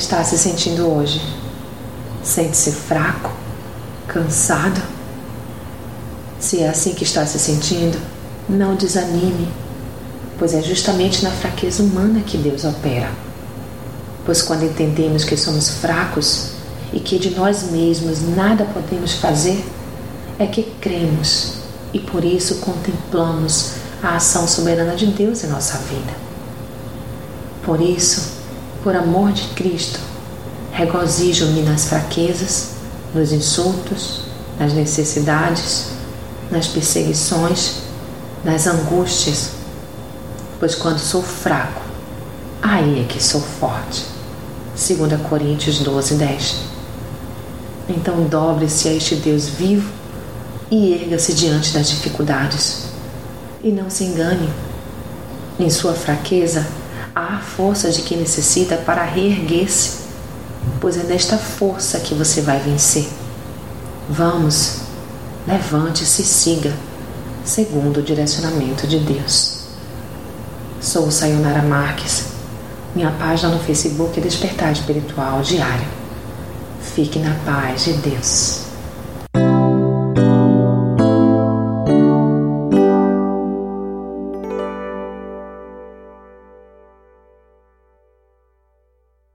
está se sentindo hoje? Sente-se fraco? Cansado? Se é assim que está se sentindo, não desanime, pois é justamente na fraqueza humana que Deus opera. Pois quando entendemos que somos fracos e que de nós mesmos nada podemos fazer, é que cremos e por isso contemplamos a ação soberana de Deus em nossa vida. Por isso, por amor de Cristo, regozijo-me nas fraquezas, nos insultos, nas necessidades, nas perseguições, nas angústias, pois quando sou fraco, aí é que sou forte. 2 Coríntios 12, 10. Então dobre-se a este Deus vivo e erga-se diante das dificuldades. E não se engane, em sua fraqueza a força de que necessita para reerguer-se, pois é nesta força que você vai vencer. Vamos, levante-se e siga, segundo o direcionamento de Deus. Sou Sayonara Marques. Minha página no Facebook é Despertar Espiritual Diário. Fique na paz de Deus.